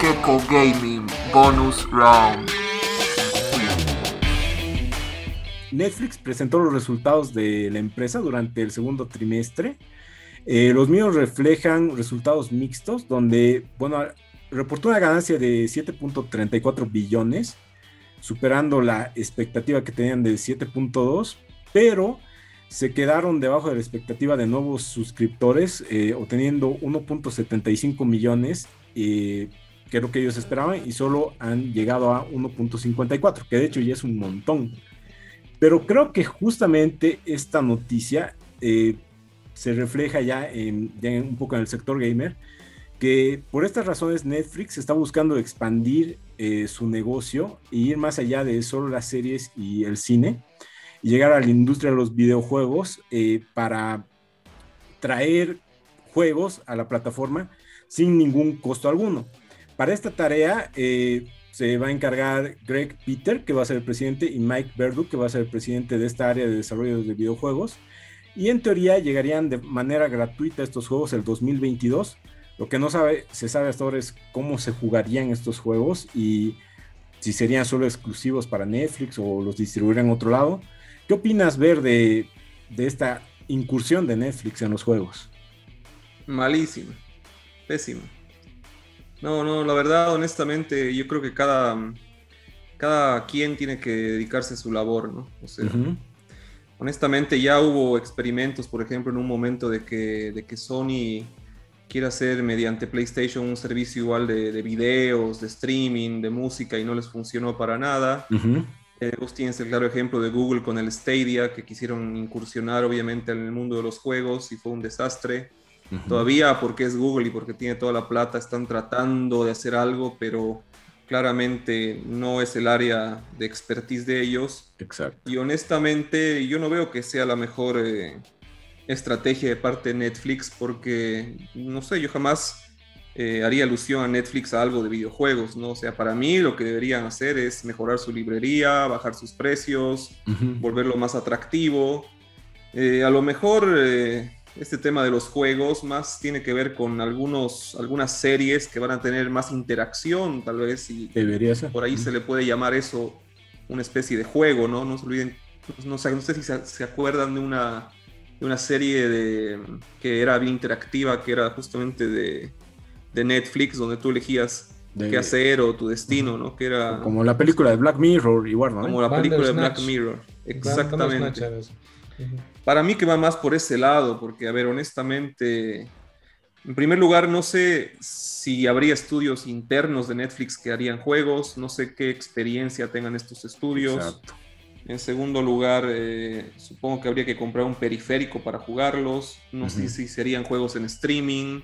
Gecko Gaming Bonus Round. Netflix presentó los resultados de la empresa durante el segundo trimestre. Eh, los míos reflejan resultados mixtos, donde, bueno, reportó una ganancia de 7.34 billones, superando la expectativa que tenían de 7.2, pero se quedaron debajo de la expectativa de nuevos suscriptores, eh, obteniendo 1.75 millones, eh, que es lo que ellos esperaban, y solo han llegado a 1.54, que de hecho ya es un montón. Pero creo que justamente esta noticia eh, se refleja ya, en, un poco en el sector gamer, que por estas razones Netflix está buscando expandir su negocio e ir más allá de solo las series y el cine y llegar a la industria de los videojuegos eh, para traer juegos a la plataforma sin ningún costo alguno. Para esta tarea eh, se va a encargar Greg Peter, que va a ser el presidente, y Mike Verdu, que va a ser el presidente de esta área de desarrollo de videojuegos. Y en teoría llegarían de manera gratuita estos juegos el 2022. Lo que no se sabe hasta ahora es cómo se jugarían estos juegos y si serían solo exclusivos para Netflix o los distribuirían en otro lado. ¿Qué opinas, Ver, de, esta incursión de Netflix en los juegos? Malísimo, pésimo. No, no, la verdad, honestamente, yo creo que cada, cada quien tiene que dedicarse a su labor, ¿no? O sea, honestamente ya hubo experimentos, por ejemplo, en un momento de que, de que Sony quiere hacer mediante PlayStation un servicio igual de, videos, de streaming, de música y no les funcionó para nada. Eh, vos tienes el claro ejemplo de Google con el Stadia, que quisieron incursionar obviamente en el mundo de los juegos y fue un desastre. Todavía porque es Google y porque tiene toda la plata, están tratando de hacer algo, pero claramente no es el área de expertise de ellos. Exacto. Y honestamente yo no veo que sea la mejor eh, estrategia de parte de Netflix porque, no sé, yo jamás eh, haría alusión a Netflix a algo de videojuegos, ¿no? O sea, para mí lo que deberían hacer es mejorar su librería, bajar sus precios, volverlo más atractivo. Eh, a lo mejor este tema de los juegos más tiene que ver con algunos, algunas series que van a tener más interacción, tal vez, y Debería ser. por ahí se le puede llamar eso una especie de juego, ¿no? No se olviden, no, sé, no sé si se, acuerdan de una, de una serie de, que era bien interactiva, que era justamente de de Netflix donde tú elegías qué hacer o tu destino, ¿no? Que era... Como la película de Black Mirror, igual, ¿no? Como la película de Black Mirror, exactamente. Para mí que va más por ese lado, porque, a ver, honestamente, en primer lugar, no sé si habría estudios internos de Netflix que harían juegos, no sé qué experiencia tengan estos estudios. En segundo lugar, eh, supongo que habría que comprar un periférico para jugarlos. No sé si serían juegos en streaming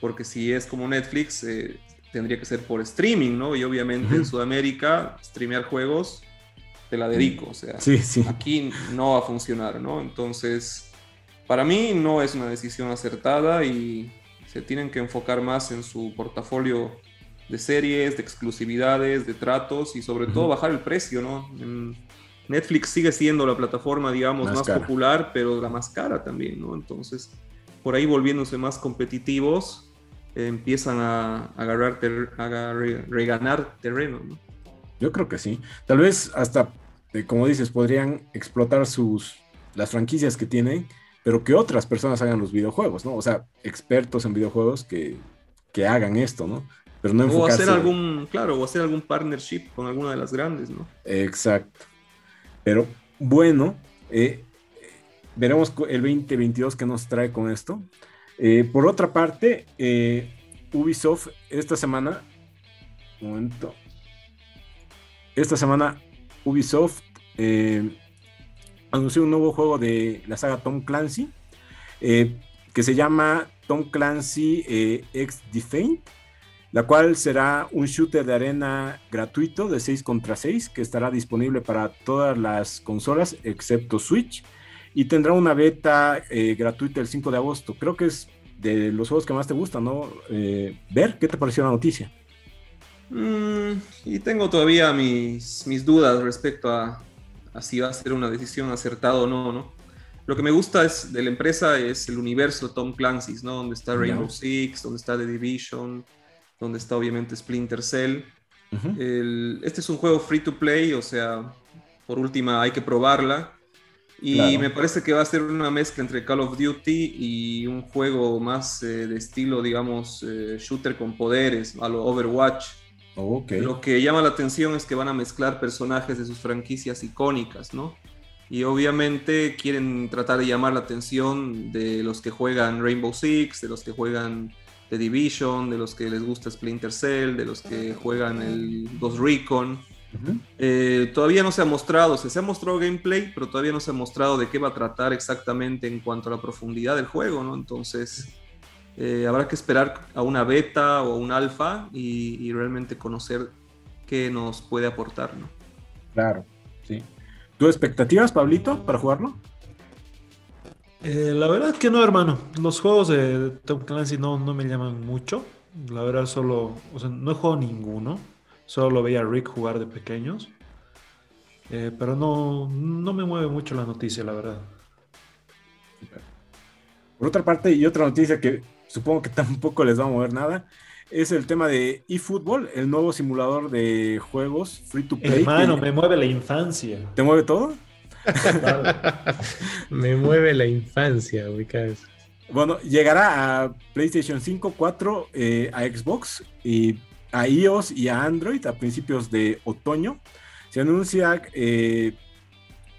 porque si es como Netflix, eh, tendría que ser por streaming, ¿no? Y obviamente en Sudamérica, streamear juegos, te la dedico, o sea, aquí no va a funcionar, ¿no? Entonces, para mí no es una decisión acertada y se tienen que enfocar más en su portafolio de series, de exclusividades, de tratos y sobre todo bajar el precio, ¿no? Netflix sigue siendo la plataforma, digamos, más, popular, pero la más cara también, ¿no? Entonces, por ahí volviéndose más competitivos, empiezan a, agarrar a reganar terreno. Yo creo que sí. Tal vez hasta, eh, como dices, podrían explotar sus las franquicias que tienen, pero que otras personas hagan los videojuegos, ¿no? O sea, expertos en videojuegos que, que hagan esto, ¿no? Pero no O hacer algún, claro, o hacer algún partnership con alguna de las grandes, ¿no? Exacto. Pero bueno, eh, veremos el 2022 que nos trae con esto. Eh, por otra parte, eh, Ubisoft esta semana, un momento, esta semana Ubisoft eh, anunció un nuevo juego de la saga Tom Clancy, que se llama Tom Clancy X Defend, la cual será un shooter de arena gratuito de 6 contra 6 que estará disponible para todas las consolas excepto Switch y tendrá una beta eh, gratuita el 5 de agosto. Creo que es de los juegos que más te gustan, ¿no? Eh, ver, ¿qué te pareció la noticia? Mm, y tengo todavía mis, mis dudas respecto a, si va a ser una decisión acertada o no, ¿no? Lo que me gusta es, de la empresa es el universo Tom Clancy's, ¿no? Donde está Rainbow Six, donde está The Division, donde está obviamente Splinter Cell. este es un juego free to play, o sea, por última hay que probarla. Y me parece que va a ser una mezcla entre Call of Duty y un juego más eh, de estilo, digamos, eh, shooter con poderes, a lo Overwatch. Lo que llama la atención es que van a mezclar personajes de sus franquicias icónicas, ¿no? Y obviamente quieren tratar de llamar la atención de los que juegan Rainbow Six, de los que juegan The Division, de los que les gusta Splinter Cell, de los que juegan el Ghost Recon. Eh, todavía no se ha mostrado, se, se ha mostrado gameplay, pero todavía no se ha mostrado de qué va a tratar exactamente en cuanto a la profundidad del juego, ¿no? Entonces, eh, habrá que esperar a una beta o un alfa y, realmente conocer qué nos puede aportar, ¿no? Claro, sí. ¿Tus expectativas, Pablito, para jugarlo? Eh, la verdad que no, hermano. Los juegos de Tom Clancy no, no me llaman mucho. La verdad, solo, o sea, no he jugado ninguno. Solo lo veía a Rick jugar de pequeños. Eh, pero no, no me mueve mucho la noticia, la verdad. Por otra parte, y otra noticia que supongo que tampoco les va a mover nada, es el tema de eFootball, el nuevo simulador de juegos free to play. Hermano, me mueve la infancia. ¿Te mueve todo? me mueve la infancia, ubicas. Bueno, llegará a PlayStation 5, 4, eh, a Xbox y a iOS y a Android a principios de otoño. Se anuncia eh,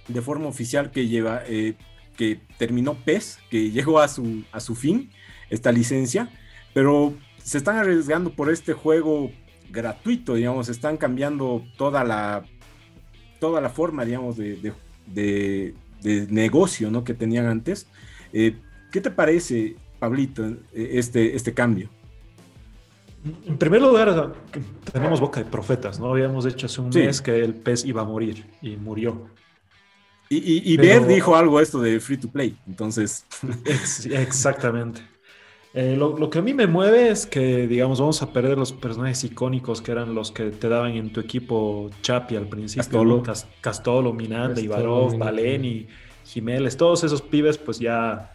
de forma oficial que lleva eh, que terminó PES, que llegó a su, a su fin esta licencia, pero se están arriesgando por este juego gratuito, digamos, están cambiando toda la toda la forma, digamos, de, negocio ¿no? que tenían antes. Eh, ¿Qué te parece, Pablito, este, este cambio? En primer lugar, tenemos boca de profetas, ¿no? Habíamos dicho hace un mes que el pez iba a morir y murió. Y, y, Ver dijo algo esto de free to play, entonces. exactamente. Eh, lo, que a mí me mueve es que, digamos, vamos a perder los personajes icónicos que eran los que te daban en tu equipo Chapi al principio. Castolo, Castolo Minanda, Ibarov, Valeni, Jiménez, todos esos pibes, pues ya.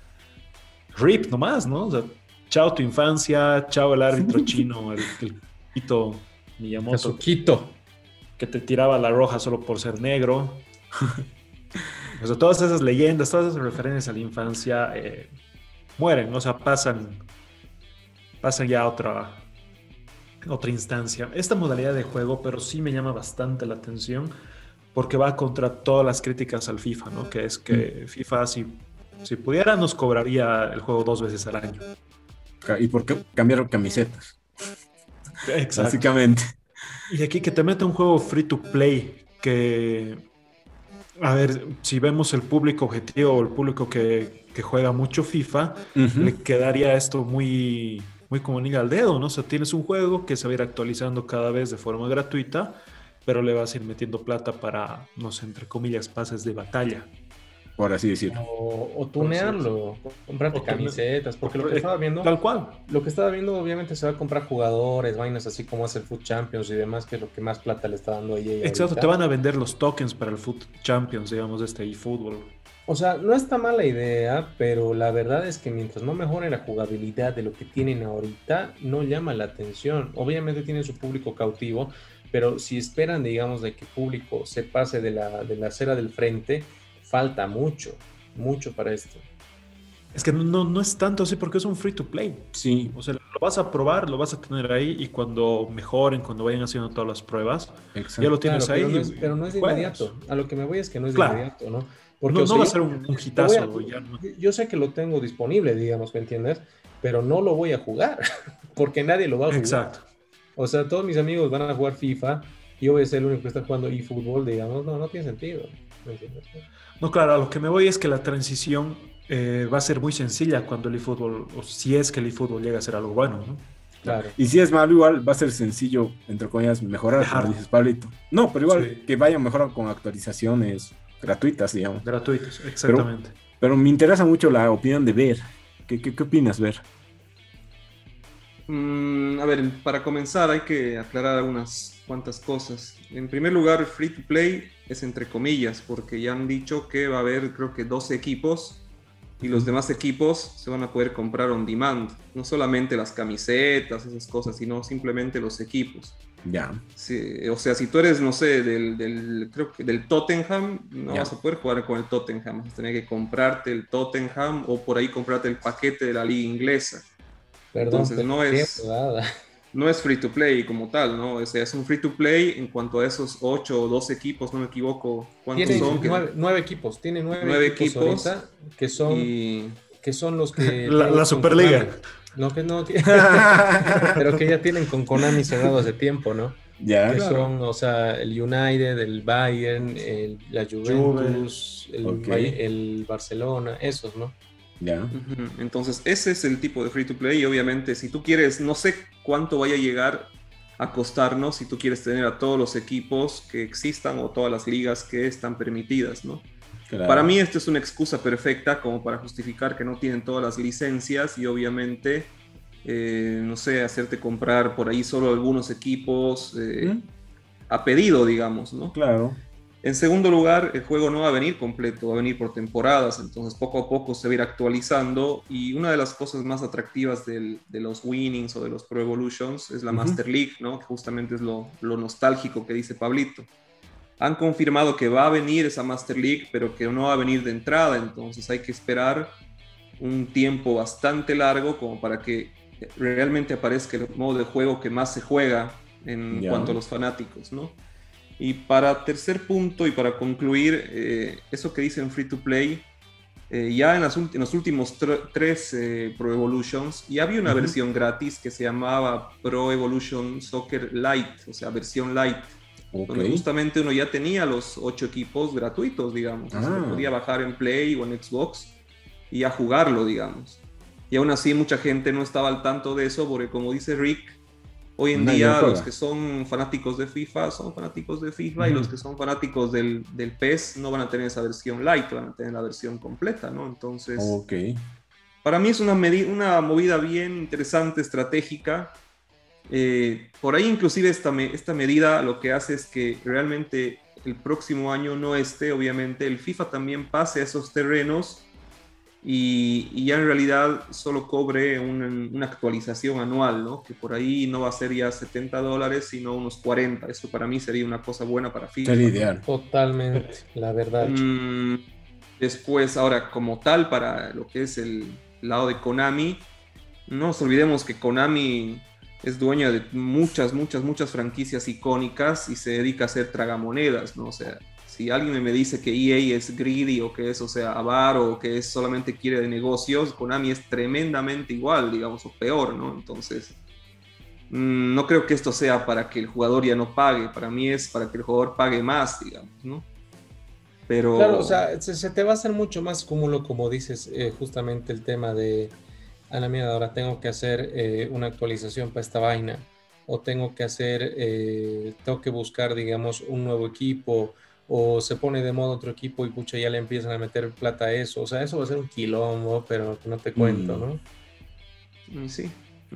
RIP nomás, ¿no? O sea, chao tu infancia, chao el árbitro chino, el, el Quito Miyamoto. Quito. Que te tiraba la roja solo por ser negro. o sea, todas esas leyendas, todas esas referencias a la infancia eh, mueren, o sea, pasan, pasan ya a otra, otra instancia. Esta modalidad de juego, pero sí me llama bastante la atención porque va contra todas las críticas al FIFA, ¿no? Que es que mm. FIFA, si, si pudiera, nos cobraría el juego dos veces al año. ¿Y por qué cambiaron camisetas? Básicamente. Y aquí que te mete un juego free to play que, a ver, si vemos el público objetivo o el público que, juega mucho FIFA, le quedaría esto muy, muy como niña al dedo, ¿no? O sea, tienes un juego que se va a ir actualizando cada vez de forma gratuita, pero le vas a ir metiendo plata para, no sé, entre comillas, pases de batalla por así decirlo. O, tunearlo, comprarte camisetas, porque lo que estaba viendo... Tal cual. Lo que estaba viendo obviamente se va a comprar jugadores, vainas así como hace el Food Champions y demás, que es lo que más plata le está dando a EA. Exacto, te van a vender los tokens para el Food Champions, digamos, de este eFootball. O sea, no está mala idea, pero la verdad es que mientras no mejore la jugabilidad de lo que tienen ahorita, no llama la atención. Obviamente tienen su público cautivo, pero si esperan, digamos, de que el público se pase de la, de la acera del frente, falta mucho, mucho para esto. Es que no, no es tanto así porque es un free to play. Sí. O sea, lo vas a probar, lo vas a tener ahí y cuando mejoren, cuando vayan haciendo todas las pruebas, ya lo tienes ahí. Pero no, es, de inmediato. A lo que me voy es que no es de inmediato, ¿no? Porque, no, va a ser un, un hitazo. yo sé que lo tengo disponible, digamos, ¿me entiendes? Pero no lo voy a jugar porque nadie lo va a jugar. Exacto. O sea, todos mis amigos van a jugar FIFA y yo voy a ser el único que está jugando eFootball, digamos. No, no tiene sentido. ¿me entiendes? No, claro, a lo que me voy es que la transición eh, va a ser muy sencilla cuando el eFootball, o si es que el eFootball llega a ser algo bueno, ¿no? Claro. Y si es malo, igual va a ser sencillo, entre comillas, mejorar, como dices, Pablito. No, pero igual que vayan mejorando con actualizaciones gratuitas, digamos. Gratuitas, exactamente. Pero, me interesa mucho la opinión de Ver. ¿Qué, qué, opinas, Ver? Mm, a ver, para comenzar hay que aclarar algunas cuantas cosas. En primer lugar, free to play es entre comillas, porque ya han dicho que va a haber creo que 12 equipos y los demás equipos se van a poder comprar on demand. No solamente las camisetas, esas cosas, sino simplemente los equipos. Ya. o sea, si tú eres, no sé, del, del creo que del Tottenham, no vas a poder jugar con el Tottenham. Vas a tener que comprarte el Tottenham o por ahí comprarte el paquete de la liga inglesa. Perdón, Entonces no es, no es free to play como tal, ¿no? O sea, es un free to play en cuanto a esos 8 o 12 equipos, no me equivoco. ¿Cuántos son? Nueve, equipos, tiene nueve, equipos, que son, que son los que... La, Superliga. No, que no, pero que ya tienen con Konami cerrado hace tiempo, ¿no? Ya. Que son, o sea, el United, el Bayern, el, la Juventus, el, el, Barcelona, esos, ¿no? Entonces, ese es el tipo de free to play. Y obviamente, si tú quieres, no sé cuánto vaya a llegar a costarnos, si tú quieres tener a todos los equipos que existan o todas las ligas que están permitidas, ¿no? Para mí esto es una excusa perfecta como para justificar que no tienen todas las licencias y obviamente, eh, no sé, hacerte comprar por ahí solo algunos equipos eh, a pedido, digamos, ¿no? Claro. En segundo lugar, el juego no va a venir completo, va a venir por temporadas, entonces poco a poco se va a ir actualizando y una de las cosas más atractivas de los winnings o de los Pro Evolutions es la Master League, ¿no? que justamente es lo, lo nostálgico que dice Pablito han confirmado que va a venir esa Master League, pero que no va a venir de entrada, entonces hay que esperar un tiempo bastante largo como para que realmente aparezca el modo de juego que más se juega en cuanto a los fanáticos, ¿no? Y para tercer punto y para concluir, eh, eso que dicen Free to Play, eh, ya en, los últimos tres eh, Pro Evolutions, ya había una versión gratis que se llamaba Pro Evolution Soccer Lite, o sea, versión light donde justamente uno ya tenía los ocho equipos gratuitos, digamos. Ah. podía bajar en Play o en Xbox y a jugarlo, digamos. Y aún así mucha gente no estaba al tanto de eso porque como dice Rick, hoy en día los que son fanáticos de FIFA son fanáticos de FIFA y los que son fanáticos del, del, PES no van a tener esa versión light, van a tener la versión completa, ¿no? Entonces, para mí es una, una movida bien interesante, estratégica, eh, por ahí inclusive esta, esta medida lo que hace es que realmente el próximo año no esté, obviamente, el FIFA también pase a esos terrenos y, ya en realidad solo cobre una, actualización anual, ¿no? Que por ahí no va a ser ya 70 dólares, sino unos 40. Eso para mí sería una cosa buena para FIFA. Sería ideal. Totalmente, la verdad. Mm, después, ahora, como tal, para lo que es el lado de Konami, no nos olvidemos que Konami es dueña de muchas, muchas, muchas franquicias icónicas y se dedica a hacer tragamonedas, ¿no? O sea, si alguien me dice que EA es greedy o que es, o sea, avaro o que es solamente quiere de negocios, Konami es tremendamente igual, digamos, o peor, ¿no? Entonces, mm, no creo que esto sea para que el jugador ya no pague, para mí es para que el jugador pague más, digamos, ¿no? Pero... Claro, o sea, se, te va a hacer mucho más cúmulo, como dices, eh, justamente el tema de a la mierda, ahora tengo que hacer eh, una actualización para esta vaina, o tengo que hacer, eh, tengo que buscar, digamos, un nuevo equipo, o se pone de moda otro equipo y pucha, ya le empiezan a meter plata a eso. O sea, eso va a ser un quilombo, pero no te cuento, mm. ¿no? Sí,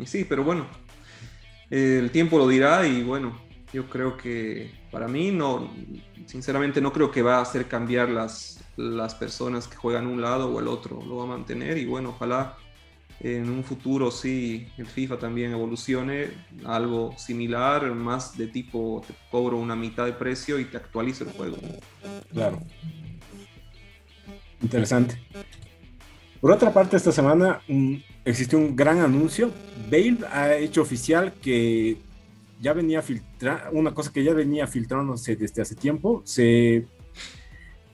sí, pero bueno, el tiempo lo dirá y bueno, yo creo que para mí no, sinceramente no creo que va a hacer cambiar las, las personas que juegan un lado o el otro, lo va a mantener y bueno, ojalá en un futuro sí el FIFA también evolucione algo similar, más de tipo te cobro una mitad de precio y te actualizo el juego. Claro. Interesante. Por otra parte, esta semana um, existió un gran anuncio. Bale ha hecho oficial que ya venía filtrando, una cosa que ya venía filtrándose desde hace tiempo, se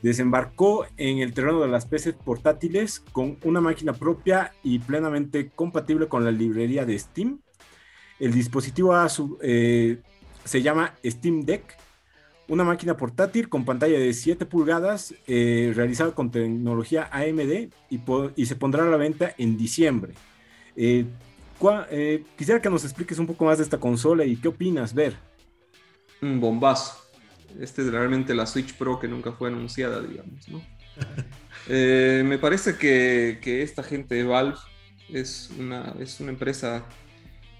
desembarcó en el terreno de las PCs portátiles con una máquina propia y plenamente compatible con la librería de Steam. El dispositivo eh, se llama Steam Deck, una máquina portátil con pantalla de 7 pulgadas eh, realizada con tecnología AMD y, se pondrá a la venta en diciembre. Eh, quisiera que nos expliques un poco más de esta consola y qué opinas, Ver. Un bombazo este es realmente la Switch Pro que nunca fue anunciada, digamos, ¿no? Eh, me parece que, esta gente de Valve es una, es una empresa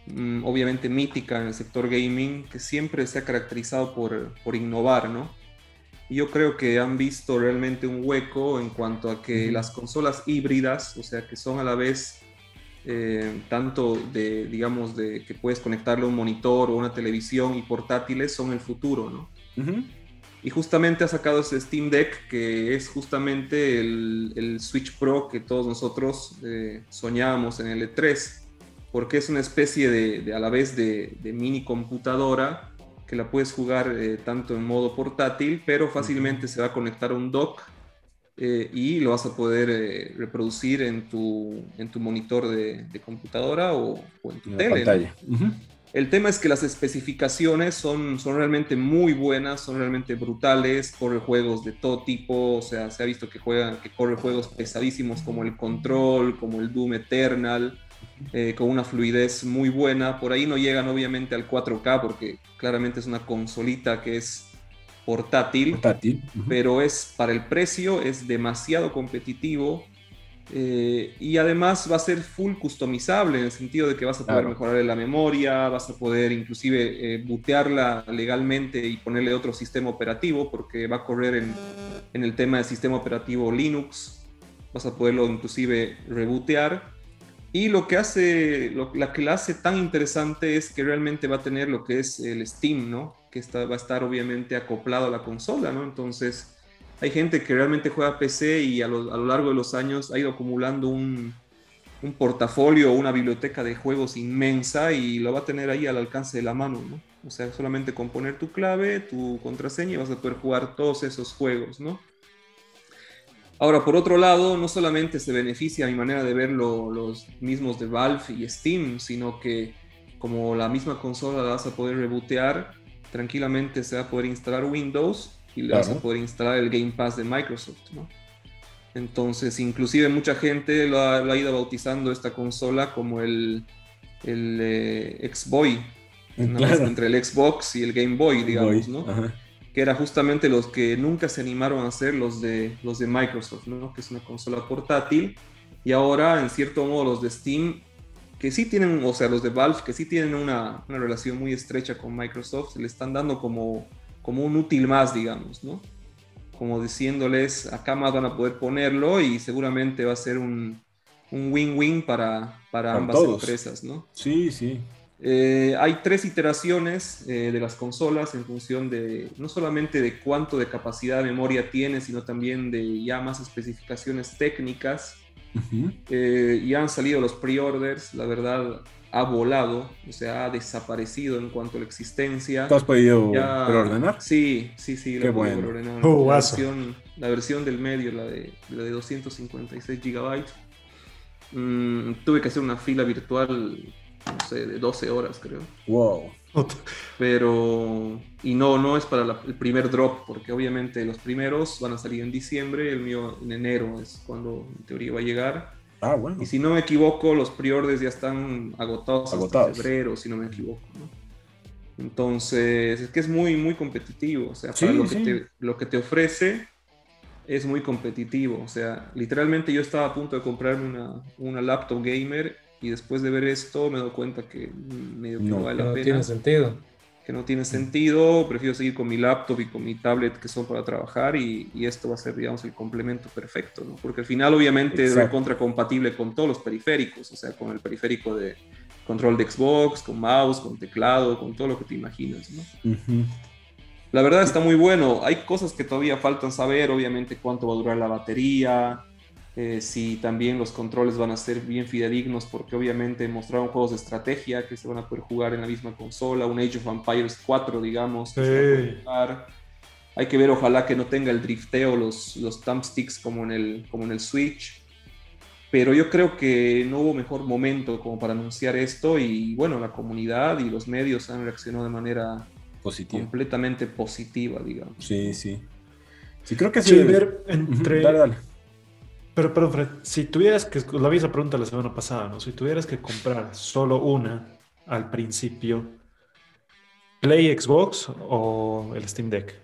mm, obviamente mítica en el sector gaming que siempre se ha caracterizado por, innovar, ¿no? yo creo que han visto realmente un hueco en cuanto a que las consolas híbridas, o sea, que son a la vez eh, tanto de, digamos, de que puedes conectarle un monitor o una televisión y portátiles, son el futuro, ¿no? Y justamente ha sacado ese Steam Deck, que es justamente el, Switch Pro que todos nosotros eh, soñábamos en el E3, porque es una especie de, a la vez de, de mini computadora que la puedes jugar eh, tanto en modo portátil, pero fácilmente se va a conectar a un dock eh, y lo vas a poder eh, reproducir en tu, en tu monitor de, computadora o, en tu tele. El tema es que las especificaciones son, son realmente muy buenas, son realmente brutales, corre juegos de todo tipo, o sea, se ha visto que juegan, que corre juegos pesadísimos como el Control, como el Doom Eternal, eh, con una fluidez muy buena. Por ahí no llegan obviamente al 4K porque claramente es una consolita que es portátil, pero es para el precio, es demasiado competitivo. Eh, y además va a ser full customizable en el sentido de que vas a poder mejorar la memoria, vas a poder inclusive eh, bootearla legalmente y ponerle otro sistema operativo porque va a correr en, en el tema del sistema operativo Linux, vas a poderlo inclusive rebootear y lo que hace, lo, la que la hace tan interesante es que realmente va a tener lo que es el Steam, ¿no? Que está, va a estar obviamente acoplado a la consola, ¿no? Entonces, hay gente que realmente juega PC y a lo, largo de los años ha ido acumulando un, portafolio, una biblioteca de juegos inmensa y lo va a tener ahí al alcance de la mano, ¿no? O sea, solamente con poner tu clave, tu contraseña vas a poder jugar todos esos juegos, ¿no? Ahora, por otro lado, no solamente se beneficia a mi manera de verlo los mismos de Valve y Steam, sino que como la misma consola la vas a poder rebootear, tranquilamente se va a poder instalar Windows y le vas a poder instalar el Game Pass de Microsoft, ¿no? Entonces, inclusive mucha gente lo ha, ido bautizando esta consola como el, el eh, Xboy, entre el Xbox y el Game Boy, digamos, ¿no? que era justamente los que nunca se animaron a hacer los de, los de Microsoft, ¿no? que es una consola portátil, y ahora en cierto modo los de Steam, que sí tienen, o sea, los de Valve, que sí tienen una, una relación muy estrecha con Microsoft, se le están dando como, como un útil más, digamos, ¿no? Como diciéndoles, acá más van a poder ponerlo y seguramente va a ser un win-win para, para, ambas empresas, ¿no? Sí, sí. Eh, hay tres iteraciones eh, de las consolas en función de no solamente de cuánto de capacidad de memoria tiene, sino también de ya más especificaciones técnicas. Eh, ya han salido los pre-orders, la verdad ha volado, o sea, ha desaparecido en cuanto a la existencia. ¿Tú has podido preordenar? Sí, sí, sí, Qué bueno. Uh, la, versión, la, versión, del medio, la de, la de 256 gigabytes. Mm, tuve que hacer una fila virtual no sé, de 12 horas, creo. Wow. Pero, y no, no es para el primer drop, porque obviamente los primeros van a salir en diciembre, el mío en enero es cuando en teoría va a llegar. Ah, bueno. Y si no me equivoco, los pre-orders ya están agotados, hasta febrero, si no me equivoco. Entonces, es que es muy, muy competitivo. O sea, para lo, que te, lo que te ofrece es muy competitivo. O sea, literalmente yo estaba a punto de comprarme una, una laptop gamer y después de ver esto me doy cuenta que medio que no, vale la pena. tiene sentido. Que no tiene sentido, prefiero seguir con mi laptop y con mi tablet que son para trabajar y, y esto va a ser, digamos, el complemento perfecto, ¿no? Porque al final obviamente es contra compatible con todos los periféricos, o sea, con el periférico de control de Xbox, con mouse, con teclado, con todo lo que te imaginas, ¿no? La verdad está muy bueno. Hay cosas que todavía faltan saber, obviamente cuánto va a durar la batería, eh, si también los controles van a ser bien fidedignos, porque obviamente mostraron juegos de estrategia que se van a poder jugar en la misma consola, un Age of Empires 4, digamos. Hay que ver, ojalá que no tenga el drifteo, los, los thumbsticks como en, el, como en el Switch. Pero yo creo que no hubo mejor momento como para anunciar esto y bueno, la comunidad y los medios han reaccionado de manera positiva. completamente positiva, digamos. Sí, sí. Sí, creo que sí. Ver entre, pero, perdón, Fred, si tuvieras que, la vi esa pregunta la semana pasada, ¿no? Si tuvieras que comprar solo una al principio, ¿Play Xbox o el Steam Deck?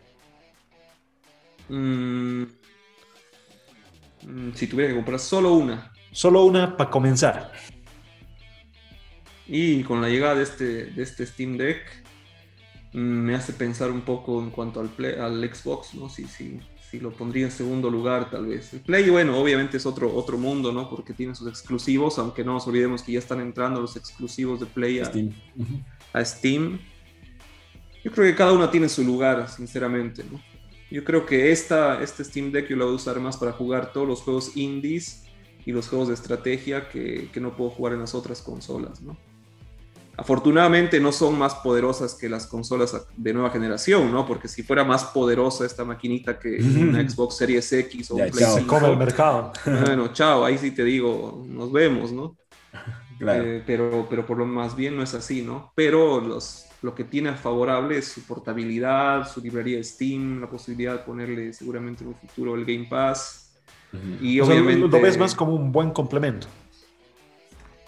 Mm, mm, si tuviera que comprar solo una. Solo una para comenzar. Y con la llegada de este, de este Steam Deck, me hace pensar un poco en cuanto al, al Xbox, ¿no? Si, si, si lo pondría en segundo lugar, tal vez. El Play, bueno, obviamente es otro, otro mundo, ¿no? Porque tiene sus exclusivos, aunque no nos olvidemos que ya están entrando los exclusivos de Play a Steam. A Steam. Yo creo que cada uno tiene su lugar, sinceramente, ¿no? Yo creo que esta, este Steam Deck yo lo voy a usar más para jugar todos los juegos indies y los juegos de estrategia que, que no puedo jugar en las otras consolas, ¿no? Afortunadamente no son más poderosas que las consolas de nueva generación, ¿no? Porque si fuera más poderosa esta maquinita que una Xbox Series X o un PlayStation, el mercado. Bueno, chao, ahí sí te digo, nos vemos, ¿no? Claro. Eh, pero, pero por lo más bien no es así, ¿no? Pero los, lo que tiene favorable es su portabilidad, su librería Steam, la posibilidad de ponerle seguramente en un futuro el Game Pass. Y obviamente... Lo ves más como un buen complemento.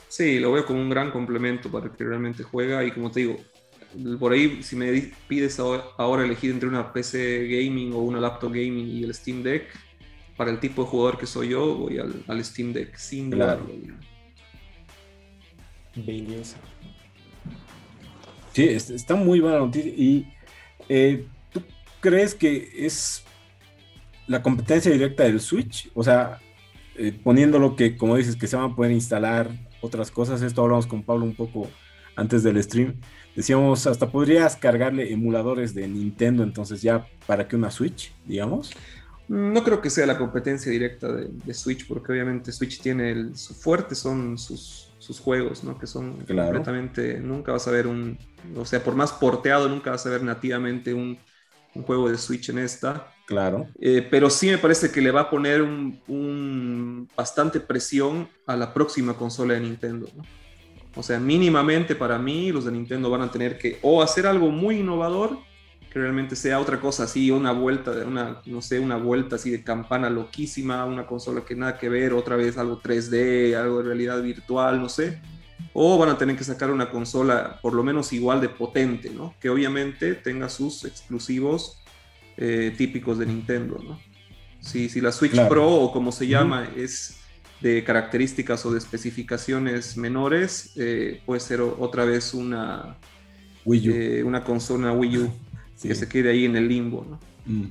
Sí, lo veo como un gran complemento para el que realmente juega y como te digo, por ahí si me pides ahora elegir entre una PC gaming o una laptop gaming y el Steam Deck, para el tipo de jugador que soy yo, voy al, Steam Deck, sin claro. Belleza. Sí, está muy buena noticia. ¿Y eh, tú crees que es la competencia directa del Switch? O sea, eh, poniéndolo que, como dices, que se van a poder instalar otras cosas. Esto hablamos con Pablo un poco antes del stream. Decíamos, hasta podrías cargarle emuladores de Nintendo, entonces ya para que una Switch, digamos. No creo que sea la competencia directa de, Switch, porque obviamente Switch tiene el, su fuerte, son sus, sus juegos, ¿no? Que son completamente, nunca vas a ver un, o sea, por más porteado, nunca vas a ver nativamente un, un juego de Switch en esta. Claro. Eh, pero sí me parece que le va a poner un, bastante presión a la próxima consola de Nintendo. O sea, mínimamente para mí los de Nintendo van a tener que o hacer algo muy innovador, que realmente sea otra cosa así, una vuelta, de una, no sé, una vuelta así de campana loquísima, una consola que nada que ver, otra vez algo 3D, algo de realidad virtual, no sé o van a tener que sacar una consola por lo menos igual de potente, ¿no? Que obviamente tenga sus exclusivos eh, típicos de Nintendo, ¿no? Si, si la Switch Pro o como se llama es de características o de especificaciones menores, eh, puede ser otra vez una, Wii U. Eh, una consola Wii U que se quede ahí en el limbo, ¿no? Mm.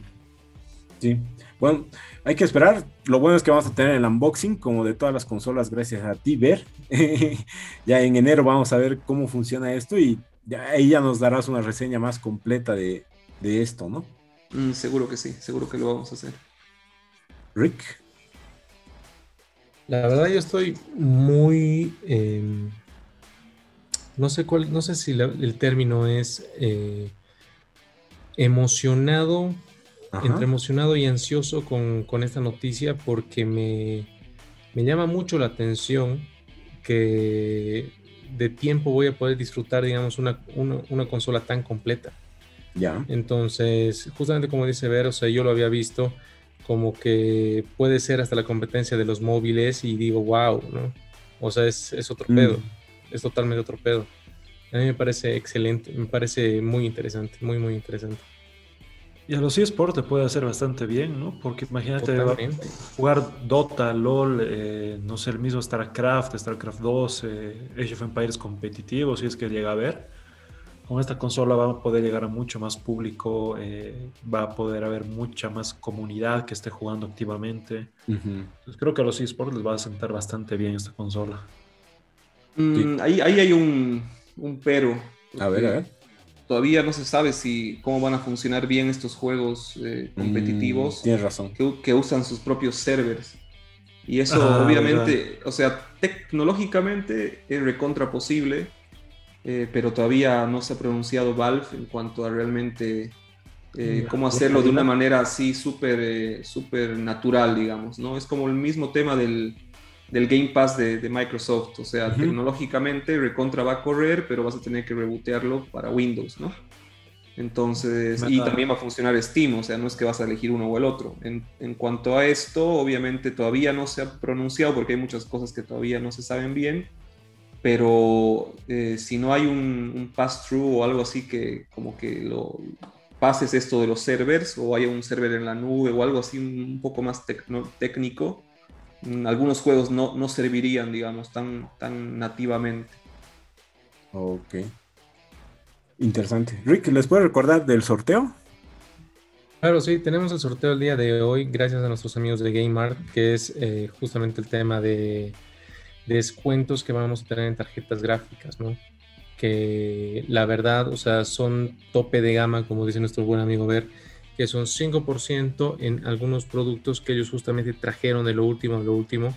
Sí. Bueno, hay que esperar. Lo bueno es que vamos a tener el unboxing, como de todas las consolas, gracias a ti, Ver. ya en enero vamos a ver cómo funciona esto y ya, ahí ya nos darás una reseña más completa de, esto, ¿no? Mm, seguro que sí, seguro que lo vamos a hacer. Rick. La verdad yo estoy muy... Em, no sé cuál, no sé si el término es eh, emocionado entre emocionado y ansioso con, esta noticia porque me, llama mucho la atención que de tiempo voy a poder disfrutar, digamos, una, consola tan completa. Ya. Entonces, justamente como dice Ver, o sea, yo lo había visto como que puede ser hasta la competencia de los móviles y digo, wow, ¿no? O sea, es, es otro mm. pedo, es totalmente otro pedo. A mí me parece excelente, me parece muy interesante, muy, muy interesante. Y a los eSports te puede hacer bastante bien, ¿no? Porque imagínate jugar Dota, LOL, eh, no sé, el mismo StarCraft, StarCraft 2, eh, Age of Empires competitivo, si es que llega a ver. Con esta consola va a poder llegar a mucho más público, eh, va a poder haber mucha más comunidad que esté jugando activamente. Entonces creo que a los eSports les va a sentar bastante bien esta consola. Mm, ahí, ahí, hay un, un pero. A ver, a ver todavía no se sabe si cómo van a funcionar bien estos juegos eh, mm, competitivos. tienes razón. Que, usan sus propios servers. Y eso ah, obviamente, o sea, tecnológicamente es recontra posible, eh, pero todavía no se ha pronunciado Valve en cuanto a realmente eh, cómo hacerlo de una manera así súper super natural, digamos, ¿no? Es como el mismo tema del, del Game Pass de, Microsoft. O sea, tecnológicamente recontra va a correr, pero vas a tener que rebotearlo para Windows, ¿no? Entonces, y también va a funcionar Steam, o sea, no es que vas a elegir uno o el otro. En, cuanto a esto, obviamente todavía no se ha pronunciado porque hay muchas cosas que todavía no se saben bien, pero eh, si no hay un, pass-through o algo así que como que lo pases esto de los servers o haya un server en la nube o algo así un poco más técnico, algunos juegos no, no servirían, digamos, tan, tan nativamente. Ok. Interesante. Rick, ¿les puedo recordar del sorteo? Claro, sí, tenemos el sorteo el día de hoy, gracias a nuestros amigos de GameArt, que es eh, justamente el tema de, descuentos que vamos a tener en tarjetas gráficas, ¿no? Que la verdad, o sea, son tope de gama, como dice nuestro buen amigo Ver, que son 5% en algunos productos que ellos justamente trajeron de lo último, de lo último,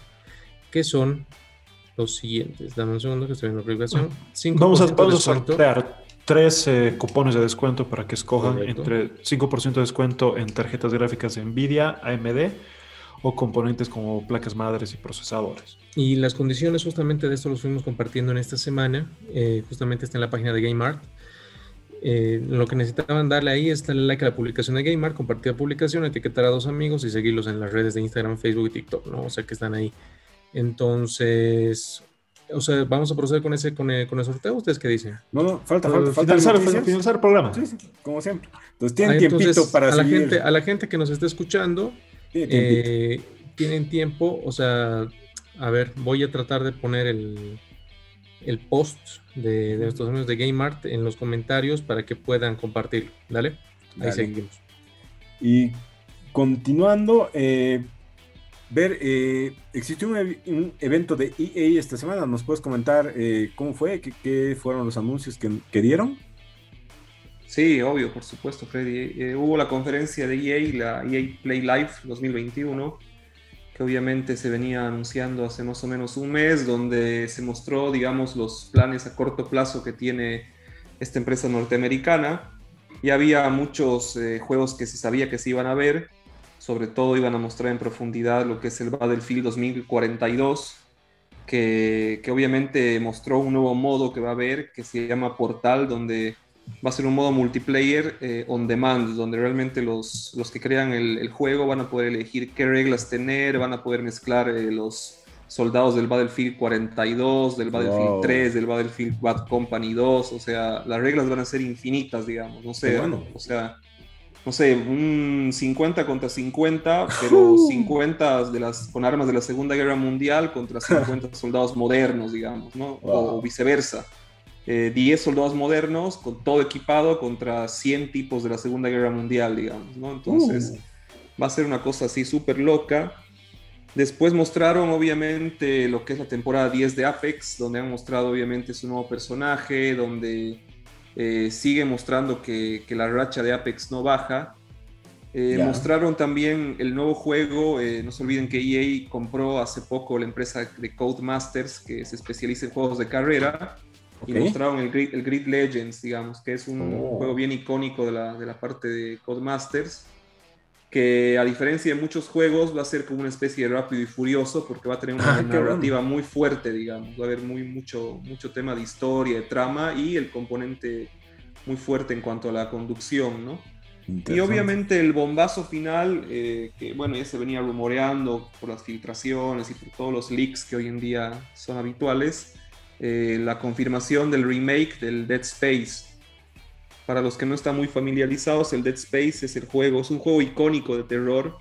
que son los siguientes. Dame un segundo que estoy viendo la aplicación. Vamos a, vamos a sortear tres eh, cupones de descuento para que escojan entre 5% de descuento en tarjetas gráficas de Nvidia, AMD o componentes como placas madres y procesadores. Y las condiciones justamente de esto los fuimos compartiendo en esta semana, eh, justamente está en la página de GameArt. Eh, lo que necesitaban darle ahí es darle like a la publicación de GameArt, compartir la publicación, etiquetar a dos amigos y seguirlos en las redes de Instagram, Facebook y TikTok, ¿no? O sea que están ahí. Entonces, o sea, vamos a proceder con ese con el, con el sorteo. ¿Ustedes qué dicen? No, no, falta, falta, falta finalizar, finalizar, el programa. Sí, sí, como siempre. Entonces tienen tiempito para a la gente A la gente que nos está escuchando, eh, tienen tiempo, o sea, a ver, voy a tratar de poner el, el post de, de nuestros amigos de GameArt en los comentarios para que puedan compartirlo. Dale, ahí seguimos. Y continuando, eh, ver, eh, existió un, evento de EA esta semana. ¿Nos puedes comentar eh, cómo fue? ¿Qué, fueron los anuncios que, dieron? Sí, obvio, por supuesto, Freddy. Eh, hubo la conferencia de EA, la EA Play Live 2021, obviamente se venía anunciando hace más o menos un mes, donde se mostró, digamos, los planes a corto plazo que tiene esta empresa norteamericana. Y había muchos juegos que se sabía que se iban a ver sobre todo iban a mostrar en profundidad lo que es el Battlefield 2042, que, que, obviamente mostró un nuevo modo que va a haber, que se llama Portal, donde va a ser un modo multiplayer eh, on demand, donde realmente los, los que crean el, juego van a poder elegir qué reglas tener, van a poder mezclar eh, los soldados del Battlefield 42, del Battlefield 3, del Battlefield Bad Company 2, o sea, las reglas van a ser infinitas, digamos, no sé, bueno. o sea no sé, un 50 contra 50, pero 50 de las, con armas de la Segunda Guerra Mundial contra 50 soldados modernos, digamos, ¿no? O viceversa. 10 eh, soldados modernos con todo equipado contra 100 tipos de la Segunda Guerra Mundial, digamos, ¿no? Entonces, uh. va a ser una cosa así súper loca. Después mostraron obviamente lo que es la temporada 10 de Apex, donde han mostrado obviamente su nuevo personaje, donde eh, sigue mostrando que, la racha de Apex no baja. Eh, mostraron también el nuevo juego, eh, no se olviden que EA compró hace poco la empresa de Codemasters que se especializa en juegos de carrera y mostraron el Grid, Legends, digamos, que es un oh. juego bien icónico de la, de la parte de Codemasters que a diferencia de muchos juegos va a ser como una especie de rápido y furioso porque va a tener una ah, narrativa muy fuerte, digamos, va a haber muy, mucho, mucho tema de historia, de trama y el componente muy fuerte en cuanto a la conducción, ¿no? Y obviamente el bombazo final, eh, que bueno, ya se venía rumoreando por las filtraciones y por todos los leaks que hoy en día son habituales, eh, la confirmación del remake del Dead Space, para los que no están muy familiarizados, el Dead Space es el juego, es un juego icónico de terror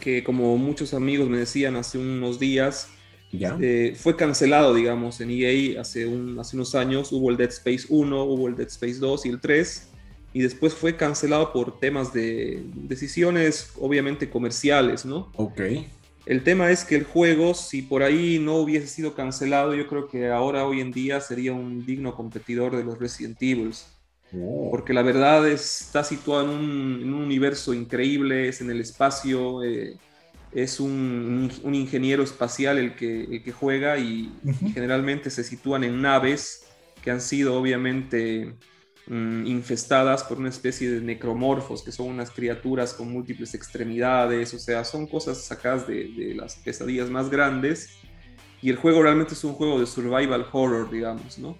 que como muchos amigos me decían hace unos días, eh, fue cancelado, digamos, en EA hace, un, hace unos años. Hubo el Dead Space 1, hubo el Dead Space 2 y el 3. Y después fue cancelado por temas de decisiones, obviamente, comerciales, ¿no? Ok. El tema es que el juego, si por ahí no hubiese sido cancelado, yo creo que ahora, hoy en día, sería un digno competidor de los Resident Evil. Oh. Porque la verdad está situado en un, universo increíble, es en el espacio, eh, es un, ingeniero espacial el que, que juega y, generalmente se sitúan en naves que han sido obviamente mm, infestadas por una especie de necromorfos, que son unas criaturas con múltiples extremidades, o sea, son cosas sacadas de, de las pesadillas más grandes. Y el juego realmente es un juego de survival horror, digamos, ¿no?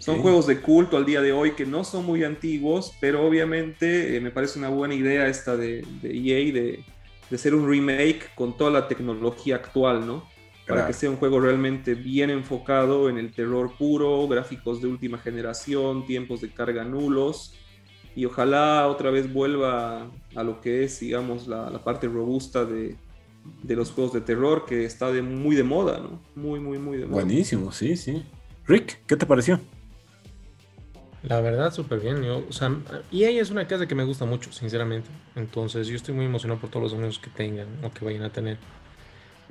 Son juegos de culto al día de hoy que no son muy antiguos, pero obviamente eh, me parece una buena idea esta de, EA de, de, ser un remake con toda la tecnología actual, ¿no? Para que sea un juego realmente bien enfocado en el terror puro, gráficos de última generación, tiempos de carga nulos y ojalá otra vez vuelva a lo que es, digamos, la, la parte robusta de, de, los juegos de terror que está de, muy de moda, ¿no? Muy, muy, muy de moda. Buenísimo, sí, sí. Rick, ¿qué te pareció? La verdad, súper bien. Yo, o sea, EA es una casa que me gusta mucho, sinceramente. Entonces, yo estoy muy emocionado por todos los anuncios que tengan o que vayan a tener.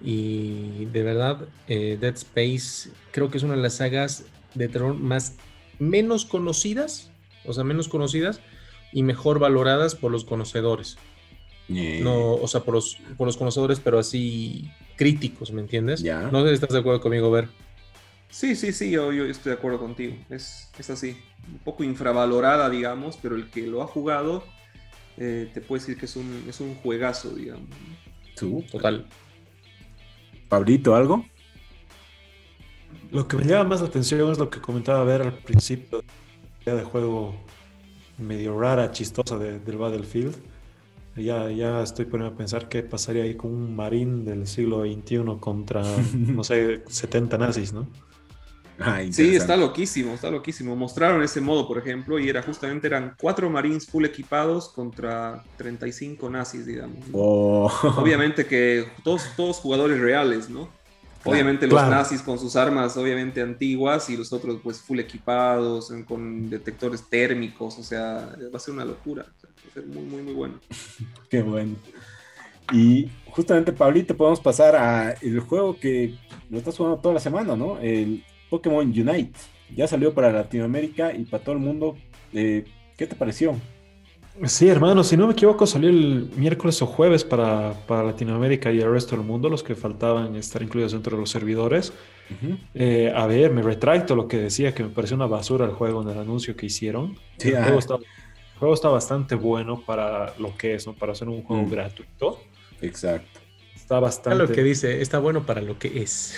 Y de verdad, eh, Dead Space creo que es una de las sagas de terror más menos conocidas, o sea, menos conocidas y mejor valoradas por los conocedores. No, o sea, por los, por los conocedores, pero así críticos, ¿me entiendes? No sé si estás de acuerdo conmigo, Ver. Sí, sí, sí, yo, yo estoy de acuerdo contigo. Es, es, así. Un poco infravalorada, digamos, pero el que lo ha jugado eh, te puede decir que es un, es un juegazo, digamos. Total. Pablito, ¿algo? Lo que me llama más la atención es lo que comentaba ver al principio de juego medio rara, chistosa del Battlefield. Ya, ya estoy poniendo a pensar qué pasaría ahí con un marín del siglo XXI contra, no sé, 70 nazis, ¿no? Ah, sí, está loquísimo, está loquísimo. Mostraron ese modo, por ejemplo, y era justamente eran cuatro marines full equipados contra 35 nazis, digamos. Oh. Obviamente que todos, todos jugadores reales, ¿no? Obviamente los nazis con sus armas obviamente antiguas y los otros pues full equipados, con detectores térmicos, o sea, va a ser una locura, va a ser muy, muy, muy bueno. Qué bueno. Y justamente, Pablito, podemos pasar a el juego que lo estás jugando toda la semana, ¿no? El Pokémon Unite. Ya salió para Latinoamérica y para todo el mundo. Eh, ¿Qué te pareció? Sí, hermano, si no me equivoco, salió el miércoles o jueves para, Latinoamérica y el resto del mundo, los que faltaban estar incluidos dentro de los servidores. Eh, a ver, me retracto lo que decía, que me pareció una basura el juego en el anuncio que hicieron. el, juego está, bastante bueno para lo que es, ¿no? Para hacer un juego gratuito. Exacto. Está bastante. lo que dice, está bueno para lo que es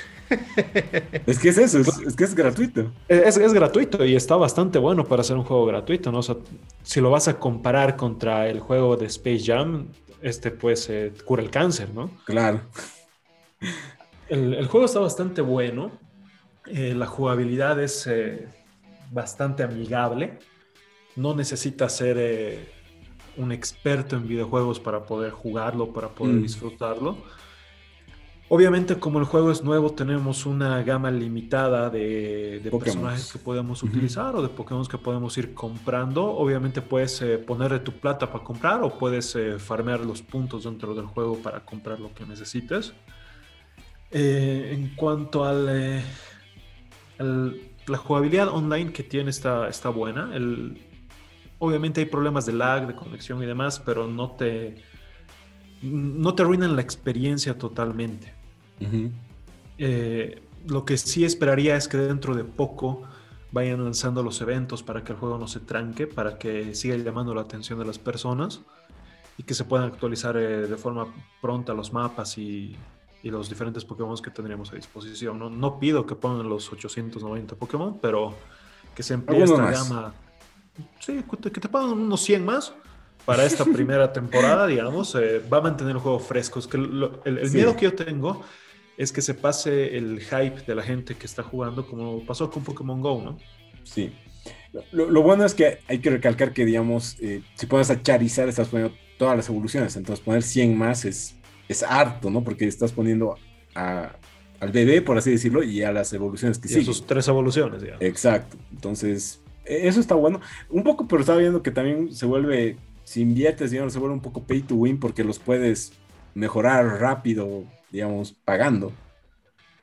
es que es eso, es, que es gratuito. Es, gratuito y está bastante bueno para ser un juego gratuito, ¿no? si lo vas a comparar contra el juego de Space Jam, este pues eh, cura el cáncer, ¿no? Claro. El, juego está bastante bueno, eh, la jugabilidad es eh, bastante amigable, no necesitas ser un experto en videojuegos para poder jugarlo, para poder mm. disfrutarlo Obviamente, como el juego es nuevo, tenemos una gama limitada de, personajes que podemos utilizar o de Pokémon que podemos ir comprando. Obviamente, puedes eh, ponerle tu plata para comprar o puedes eh, farmear los puntos dentro del juego para comprar lo que necesites. Eh, en cuanto al, la jugabilidad online que tiene está, está buena. El, obviamente hay problemas de lag, de conexión y demás, pero no te, no te arruinan la experiencia totalmente. Eh, lo que sí esperaría es que dentro de poco vayan lanzando los eventos para que el juego no se tranque, para que siga llamando la atención de las personas y que se puedan actualizar eh, de forma pronta los mapas y, los diferentes Pokémon que tendríamos a disposición. No, no, pido que pongan los 890 Pokémon, pero que se emplee esta gama. Sí, que te pongan unos 100 más para esta primera temporada, digamos, eh, va a mantener el juego fresco. Es que el, miedo que yo tengo es que se pase el hype de la gente que está jugando como pasó con Pokémon Go, ¿no? Sí. Lo, bueno es que hay que recalcar que, digamos, eh, si pones a Charizard, estás poniendo todas las evoluciones. Entonces, poner 100 más es, es harto, ¿no? Porque estás poniendo al bebé, por así decirlo, y a las evoluciones que sí. Sus tres evoluciones, digamos. Exacto. Entonces, eso está bueno. Un poco, pero estaba viendo que también se vuelve, si inviertes, digamos, se vuelve un poco pay to win porque los puedes mejorar rápido digamos, pagando.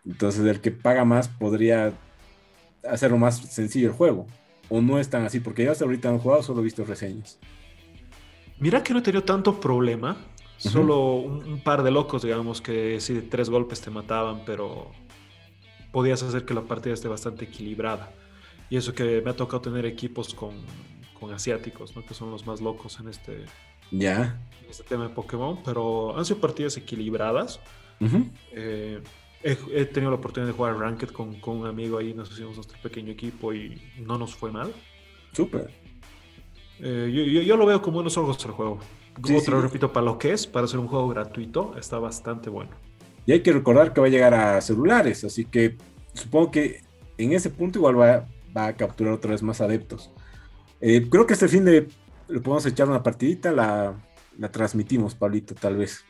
Entonces el que paga más podría hacerlo más sencillo el juego. O no es tan así, porque yo hasta ahorita no he jugado, solo he visto reseñas. Mira que no he tenido tanto problema. Solo un, par de locos, digamos, que si de tres golpes te mataban, pero podías hacer que la partida esté bastante equilibrada. Y eso que me ha tocado tener equipos con, con asiáticos, ¿no? que son los más locos en este, ya. en este tema de Pokémon, pero han sido partidas equilibradas. Eh, he, tenido la oportunidad de jugar Ranked con, con, un amigo ahí, nos hicimos nuestro pequeño equipo y no nos fue mal. Súper. Eh, yo, lo veo con buenos ojos el juego. Lo repito, para lo que es, para ser un juego gratuito, está bastante bueno. Y hay que recordar que va a llegar a celulares, así que supongo que en ese punto igual va, va a capturar otra vez más adeptos. Eh, creo que este fin de le podemos echar una partidita, la, la transmitimos, Pablito, tal vez.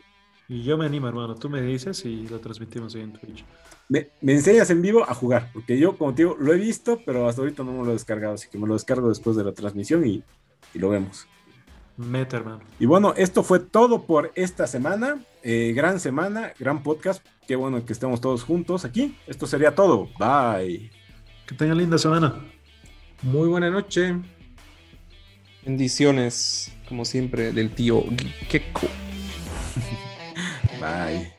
Y yo me animo, hermano. Tú me dices y lo transmitimos ahí en Twitch. Me, enseñas en vivo a jugar, porque yo, como te digo, lo he visto, pero hasta ahorita no me lo he descargado, así que me lo descargo después de la transmisión y, y lo vemos. Meta, hermano. Y bueno, esto fue todo por esta semana. Eh, gran semana, gran podcast. Qué bueno que estemos todos juntos aquí. Esto sería todo. Bye. Que tengan linda semana. Muy buena noche. Bendiciones, como siempre, del tío Keko. Bye.